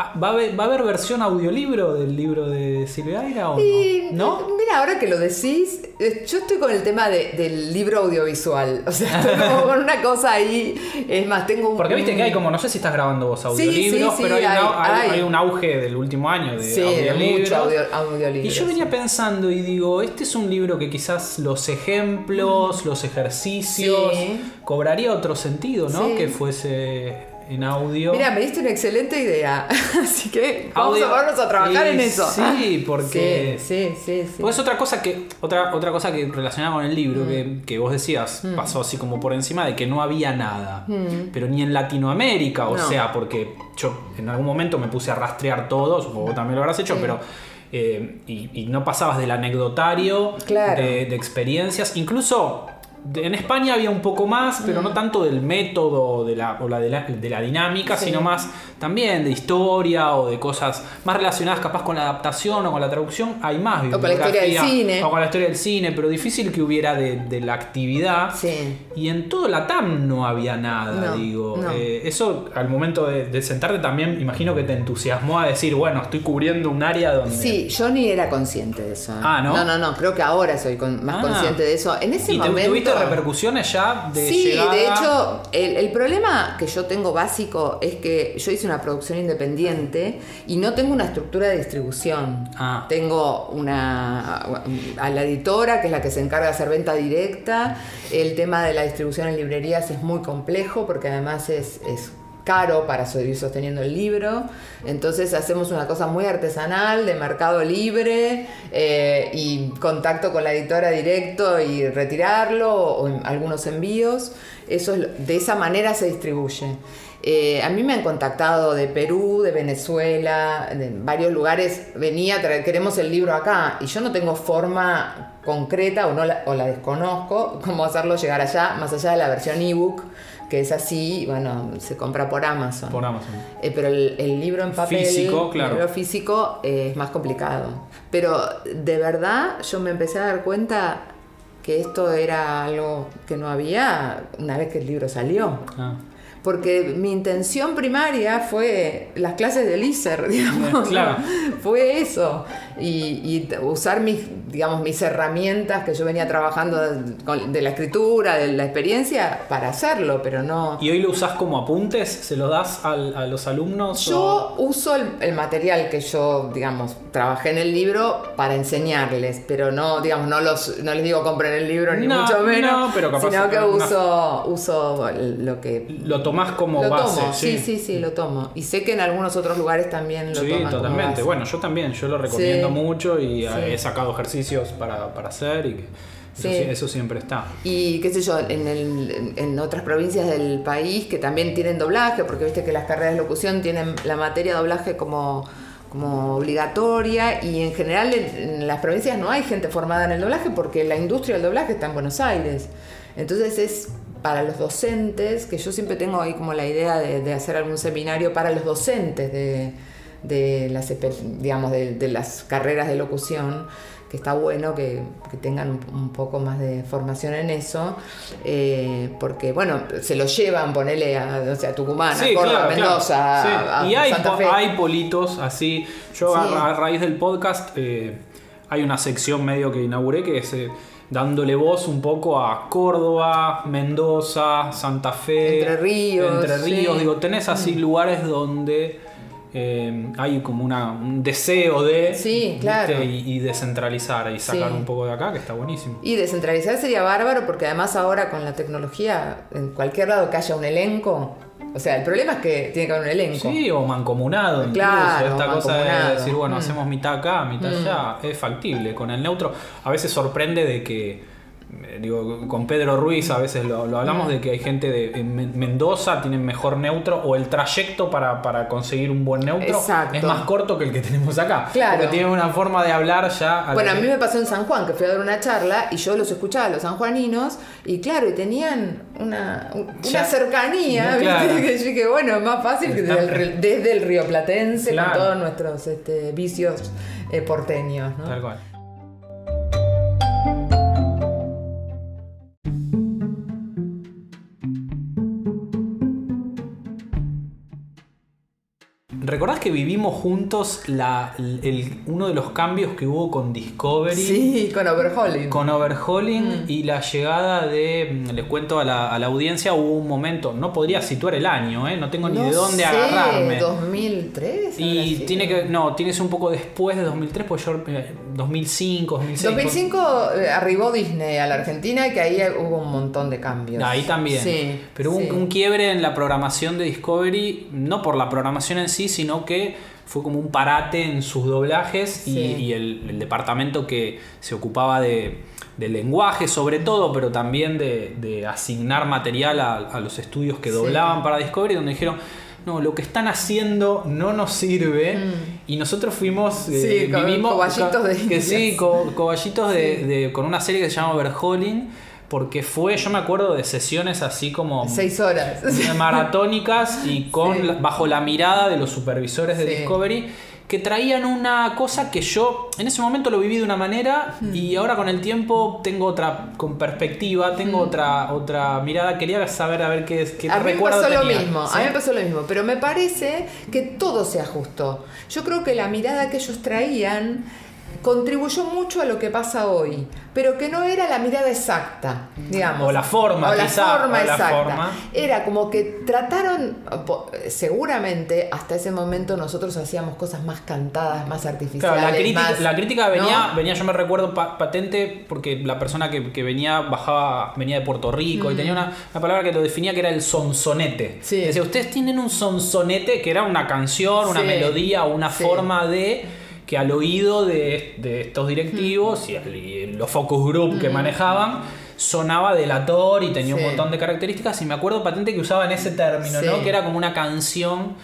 Ah, ¿Va a, haber, ¿Va a haber versión audiolibro del libro de Silveira o Y, no? ¿No? Mira, ahora que lo decís, eh, yo estoy con el tema de- del libro audiovisual. O sea, estoy como con una cosa ahí. Es más, tengo un. Porque viste que hay como, no sé si estás grabando vos audiolibros, sí, sí, pero hay, un hay, hay- hay. un auge del último año de Sí, audiolibros. mucho audio, audiolibro. Y yo venía pensando y digo, este es un libro que quizás los ejemplos, los ejercicios, Sí. cobraría otro sentido, ¿no? Sí. Que fuese en audio. Mira, me diste una excelente idea. Así que vamos Audio- a ponernos a trabajar Y en eso. Sí, porque... Sí, sí, sí. sí. Pues otra cosa que otra otra cosa que relacionada con el libro que, que vos decías Mm. pasó así como por encima de que no había nada pero ni en Latinoamérica o No. sea porque yo en algún momento me puse a rastrear todo supongo que también lo habrás hecho Sí. pero eh, y, y no pasabas del anecdotario Claro. de, de experiencias incluso en España había un poco más, pero no tanto del método de la, o la, de, la, de la dinámica, Sí. sino más también de historia o de cosas más relacionadas capaz con la adaptación o con la traducción. Hay más O con la historia del cine. O con la historia del cine, pero difícil que hubiera de, de la actividad. Sí. Y en todo la TAM no había nada, No, digo. no. Eh, eso al momento de, de sentarte también, imagino que te entusiasmó a decir, bueno, estoy cubriendo un área donde... Sí, yo ni era consciente de eso. Ah, ¿no? No, no, no. Creo que ahora soy con- más Ah. consciente de eso. En ese ¿Y te- momento. tuviste repercusiones ya de Sí, llegada? de hecho, el, el problema que yo tengo básico es que yo hice una producción independiente y no tengo una estructura de distribución. Ah. Tengo una a la editora, que es la que se encarga de hacer venta directa. El tema de la distribución en librerías es muy complejo porque además es, es caro para seguir sosteniendo el libro. Entonces hacemos una cosa muy artesanal, de mercado libre eh, y contacto con la editora directo y retirarlo o algunos envíos. Eso de esa manera se distribuye. Eh, a mí me han contactado de Perú, de Venezuela, de varios lugares. Venía queremos el libro acá. Y yo no tengo forma concreta o, no la, o la desconozco cómo hacerlo llegar allá, más allá de la versión ebook, que es así, bueno, se compra por Amazon. Por Amazon. Eh, pero el, el libro en papel, Físico, claro. el libro físico eh, es más complicado. Pero de verdad yo me empecé a dar cuenta que esto era algo que no había una vez que el libro salió. Ah. Porque mi intención primaria fue las clases de ISER, digamos. Claro. Fue eso. Y, y usar mis, digamos, mis herramientas que yo venía trabajando de la escritura, de la experiencia, para hacerlo, pero no. ¿Y hoy lo usás como apuntes? ¿Se lo das al- a los alumnos? Yo o- uso el, el material que yo, digamos, trabajé en el libro para enseñarles, pero no, digamos, no los, no les digo compren el libro ni No, mucho menos, no, pero capaz sino que uso, uso lo que Lo tomás como lo base. tomo, sí. sí, sí, lo tomo. Y sé que en algunos otros lugares también lo Sí, toman como totalmente. base. Bueno, yo también, yo lo recomiendo Sí. Mucho y eh, Sí. he sacado ejercicios para, para hacer y eso, Sí. sí- eso siempre está. Y qué sé yo, en, el- en- otras provincias del país que también tienen doblaje, porque viste que las carreras de locución tienen la materia de doblaje como, como obligatoria y en general en, en las provincias no hay gente formada en el doblaje porque la industria del doblaje está en Buenos Aires. Entonces es para los docentes, que yo siempre tengo ahí como la idea de, de hacer algún seminario para los docentes de, de las, digamos, de, de las carreras de locución, que está bueno que, que tengan un, un poco más de formación en eso, eh, porque bueno, se lo llevan, ponele a, o sea, a Tucumán, a Córdoba, Mendoza, Sí. a, a y hay, Santa po- Fe. hay politos así. Yo a- Sí. a, raíz del podcast eh, hay una sección medio que inauguré que es eh, dándole voz un poco a Córdoba, Mendoza, Santa Fe, Entre Ríos, Entre Ríos. Digo, tenés así lugares donde eh, hay como una, un deseo de Sí, ¿viste? claro. y, y descentralizar y sacar Sí. un poco de acá, que está buenísimo. Y descentralizar sería bárbaro porque además ahora con la tecnología, en cualquier lado que haya un elenco, o sea, el problema es que tiene que haber un elenco. Sí, o mancomunado incluso. Claro, Esta cosa de decir, bueno, Mm. hacemos mitad acá, mitad allá, es factible. Con el neutro, a veces sorprende de que, digo, con Pedro Ruiz a veces lo, lo hablamos de que hay gente de en Men- Mendoza tienen mejor neutro o el trayecto para, para conseguir un buen neutro Exacto. es más corto que el que tenemos acá. Claro. Porque tienen una forma de hablar ya. a la Bueno, a mí me pasó en San Juan, que fui a dar una charla y yo los escuchaba a los sanjuaninos y claro, y tenían una, Ya. una cercanía, ¿viste? Claro. que yo dije, bueno, es más fácil que desde el, ri- desde el río Platense Claro. con todos nuestros este, vicios eh, porteños, ¿no? Tal cual. ¿Recordás que vivimos juntos la, el- uno de los cambios que hubo con Discovery? Sí, con Overhauling. Con overhauling y la llegada de, mm, les cuento a la, a la audiencia, hubo un momento, no podría situar el año, ¿eh? no tengo ni de dónde sé, agarrarme. 2003. habrá Y tiene que, no, tienes un poco después de 2003, pues yo, eh, 2005, 2006. 2005 eh, arribó Disney a la Argentina y que ahí hubo un montón de cambios. Ahí también. Sí. Pero hubo sí. un, un quiebre en la programación de Discovery, no por la programación en sí, sino que fue como un parate en sus doblajes y, Sí. y el, el departamento que se ocupaba de, lenguaje sobre todo, pero también de, de asignar material a, a los estudios que doblaban para Discovery, donde dijeron... No, lo que están haciendo no nos sirve. Y nosotros fuimos. eh, Mm. Vivimos. coballitos de que sí, co- coballitos de, de- con una serie que se llama Overhauling. Porque fue, yo me acuerdo de sesiones así como Seis horas. maratónicas y con Sí. bajo la mirada de los supervisores de Sí. Discovery que traían una cosa que yo en ese momento lo viví de una manera Hmm. y ahora con el tiempo tengo otra con perspectiva, tengo otra otra mirada. Quería saber a ver qué, es- qué Hmm. A mí me recuerdo pasó lo tenía. mismo, ¿Sí? a mí me pasó lo mismo, pero me parece que todo se ajustó. Yo creo que la mirada que ellos traían contribuyó mucho a lo que pasa hoy, pero que no era la mirada exacta, digamos. O la forma, O la quizá, forma o la exacta. forma. Era como que trataron, seguramente hasta ese momento nosotros hacíamos cosas más cantadas, más artificiales. Claro, la crítica, más- la crítica venía, ¿no? venía, yo me recuerdo pa- patente porque la persona que, que venía bajaba, venía de Puerto Rico y tenía una, una palabra que lo definía que era el sonsonete. Sí. Decía, ustedes tienen un sonsonete que era una canción, una Sí. melodía, una Sí. forma de que al oído de, de estos directivos y, al- y los focus group que manejaban sonaba delator y tenía Sí. un montón de características y me acuerdo patente que usaban ese término, Sí. ¿no? Que era como una canción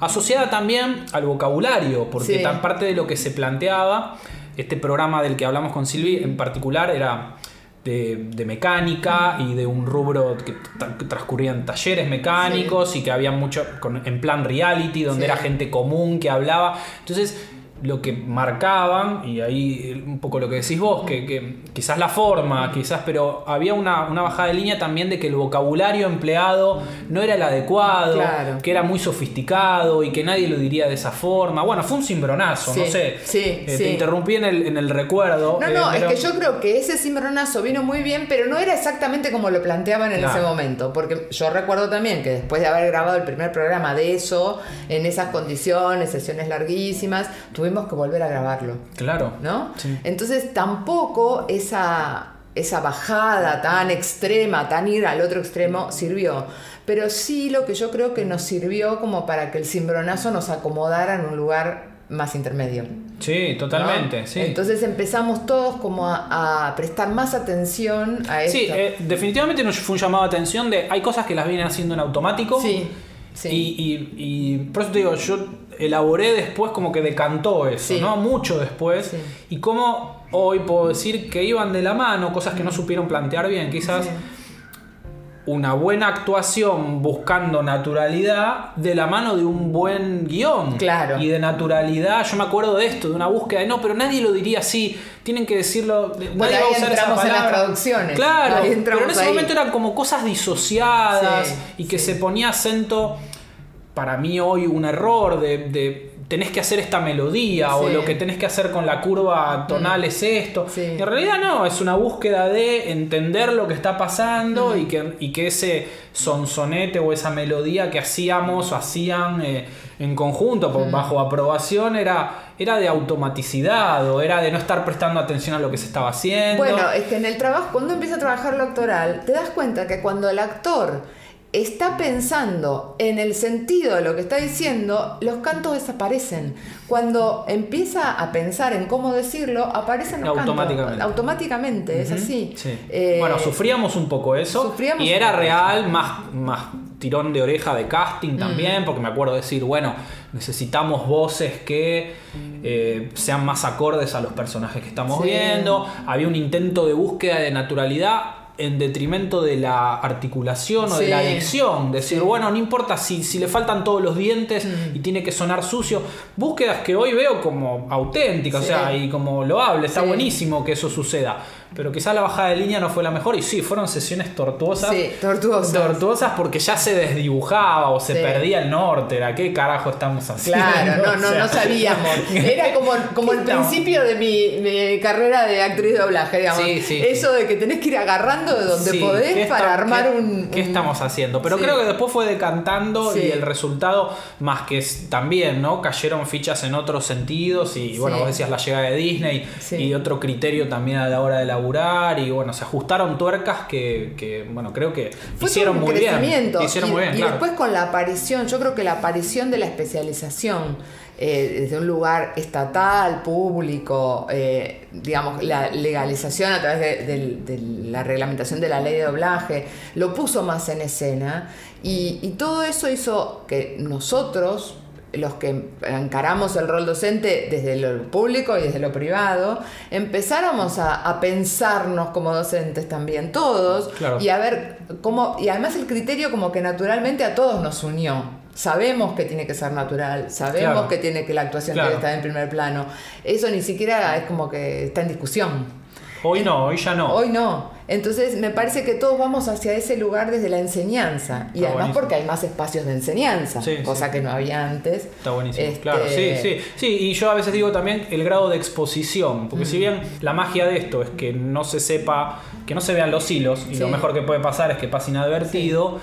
asociada también al vocabulario, porque Sí. tan parte de lo que se planteaba, este programa del que hablamos con Silvi en particular era de, de mecánica y de un rubro que, tra- que transcurrían talleres mecánicos y que había mucho con- en plan reality, donde Sí. era gente común que hablaba. Entonces, lo que marcaban, y ahí un poco lo que decís vos, que, que quizás la forma, quizás, pero había una, una bajada de línea también de que el vocabulario empleado no era el adecuado, Claro. que era muy sofisticado y que nadie lo diría de esa forma. Bueno, fue un cimbronazo, Sí, no sé. sí, Eh, sí. Te interrumpí en el, en el recuerdo. No, eh, no, es que yo creo que ese cimbronazo vino muy bien, pero no era exactamente como lo planteaban en Claro. ese momento. Porque yo recuerdo también que después de haber grabado el primer programa de eso, en esas condiciones, sesiones larguísimas, tuvimos que volver a grabarlo. Claro. ¿no? Sí. Entonces tampoco esa, esa bajada tan extrema, tan ir al otro extremo, sirvió. Pero sí lo que yo creo que nos sirvió como para que el cimbronazo nos acomodara en un lugar más intermedio. Sí, ¿no? totalmente. Sí. Entonces empezamos todos como a, a prestar más atención a esto. Sí, eh, definitivamente nos fue un llamado de atención de hay cosas que las vienen haciendo en automático. sí, sí. Y, y- y por eso te digo, yo elaboré después como que decantó eso, Sí. ¿no? Mucho después. Sí. Y cómo hoy puedo decir que iban de la mano, cosas que no supieron plantear bien. Quizás Sí. una buena actuación buscando naturalidad de la mano de un buen guion. Claro. Y de naturalidad, yo me acuerdo de esto, de una búsqueda de no, pero nadie lo diría así, tienen que decirlo. Bueno, nadie va a usar esa en las traducciones. Claro, pero en ese ahí. momento eran como cosas disociadas y que se ponía acento, para mí hoy un error de, de tenés que hacer esta melodía o lo que tenés que hacer con la curva tonal es esto. Sí. En realidad no, es una búsqueda de entender lo que está pasando y, que, y que ese sonsonete o esa melodía que hacíamos o hacían eh, en conjunto por- bajo aprobación era, era de automaticidad o era de no estar prestando atención a lo que se estaba haciendo. Bueno, es que en el trabajo, cuando empieza a trabajar lo actoral, te das cuenta que cuando el actor está pensando en el sentido de lo que está diciendo, los cantos desaparecen. Cuando empieza a pensar en cómo decirlo, aparecen los Automáticamente. cantos. Automáticamente, es así. Sí. Eh, bueno, sufríamos un poco eso. sufríamos y era real, más, más tirón de oreja de casting también, Mm. porque me acuerdo decir, bueno, necesitamos voces que eh, sean más acordes a los personajes que estamos Sí. viendo. Había un intento de búsqueda de naturalidad en detrimento de la articulación o de la dicción. Decir, bueno, no importa si, si le faltan todos los dientes Mm. y tiene que sonar sucio. Búsquedas que hoy veo como auténticas, Sí. o sea, y como loable. Está Sí. buenísimo que eso suceda. Pero quizás la bajada de línea no fue la mejor. Y sí, fueron sesiones tortuosas. Sí, tortuosas. Tortuosas porque ya se desdibujaba o se Sí. perdía el norte. Era qué carajo estamos haciendo. Claro, no, O no, sea, no sabíamos. Era como, como el principio de mi, mi carrera de actriz de doblaje, digamos. Sí, sí, Eso de que tenés que ir agarrando de donde Sí, ¿qué podés está- para armar qué- un. ¿Qué estamos haciendo? Pero creo que después fue decantando y el resultado, más que también, ¿no? Cayeron fichas en otros sentidos y, bueno, vos decías la llegada de Disney y otro criterio también a la hora de laburar y, bueno, se ajustaron tuercas que, que, bueno, creo que Fue hicieron muy bien. Hicieron y, muy bien, y claro. después con la aparición, yo creo que la aparición de la especialización eh, desde un lugar estatal, público, eh, digamos, la legalización a través de, la reglamentación de la ley de doblaje, lo puso más en escena y, y todo eso hizo que nosotros, los que encaramos el rol docente desde lo público y desde lo privado, empezáramos a, a pensarnos como docentes también, todos, Claro. y a ver cómo, y además el criterio como que naturalmente a todos nos unió. Sabemos que tiene que ser natural, sabemos Claro. que tiene que la actuación Claro. estar en primer plano. Eso ni siquiera es como que está en discusión. Hoy no, hoy ya no. Hoy no. Entonces me parece que todos vamos hacia ese lugar desde la enseñanza. Y Está además buenísimo. porque hay más espacios de enseñanza, Sí, cosa sí. que no había antes. Está buenísimo. Este, Claro, sí, sí. Sí, y yo a veces digo también el grado de exposición. Porque si bien la magia de esto es que no se sepa, que no se vean los hilos, y lo mejor que puede pasar es que pase inadvertido.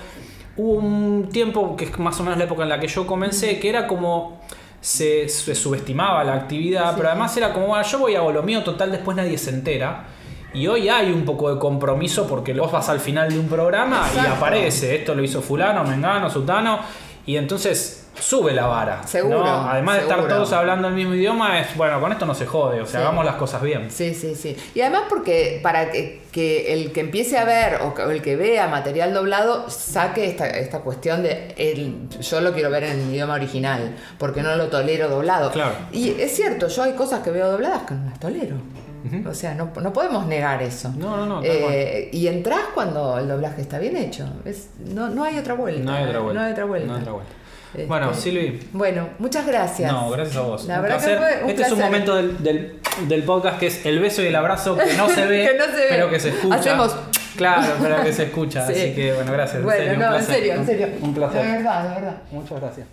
Hubo un tiempo, que es más o menos la época en la que yo comencé, que era como. Se, se subestimaba la actividad, pero además era como, bueno, yo voy hago lo mío, total, después nadie se entera. Y hoy hay un poco de compromiso porque vos vas al final de un programa y aparece, esto lo hizo fulano, mengano, sutano, y entonces sube la vara. Seguro, ¿no? Además de estar todos hablando el mismo idioma, es, bueno, con esto no se jode, o sea, Sí. hagamos las cosas bien. Sí, sí, sí. Y además porque para que, que el que empiece a ver o el que vea material doblado saque esta, esta cuestión de el, yo lo quiero ver en el idioma original, porque no lo tolero doblado. Claro. Y es cierto, yo hay cosas que veo dobladas que no las tolero. O sea, no, no podemos negar eso. No, no, no, Eh, y entras cuando el doblaje está bien hecho. Es, no, no hay otra vuelta. No hay otra vuelta. No hay otra vuelta. No hay otra vuelta. Este, Bueno, Silvi. Bueno, muchas gracias. No, gracias a vos. La Un verdad placer. que fue un este es un momento del, del- del podcast que es el beso y el abrazo que no se ve, Que no se ve. pero que se escucha. Hacemos- Claro, pero que se escucha. Sí. Así que, bueno, gracias. Bueno, en serio, un no, en serio, en serio. Un placer. De verdad, de verdad. Muchas gracias.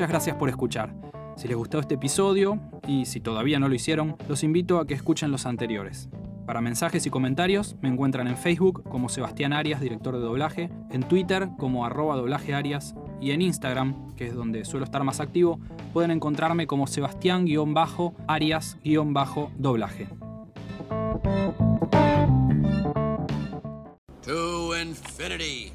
Muchas gracias por escuchar. Si les gustó este episodio, y si todavía no lo hicieron, los invito a que escuchen los anteriores. Para mensajes y comentarios me encuentran en Facebook como Sebastián Arias, director de doblaje, en Twitter como arroba doblaje Arias y en Instagram, que es donde suelo estar más activo, pueden encontrarme como Sebastián-Arias-doblaje. To infinity.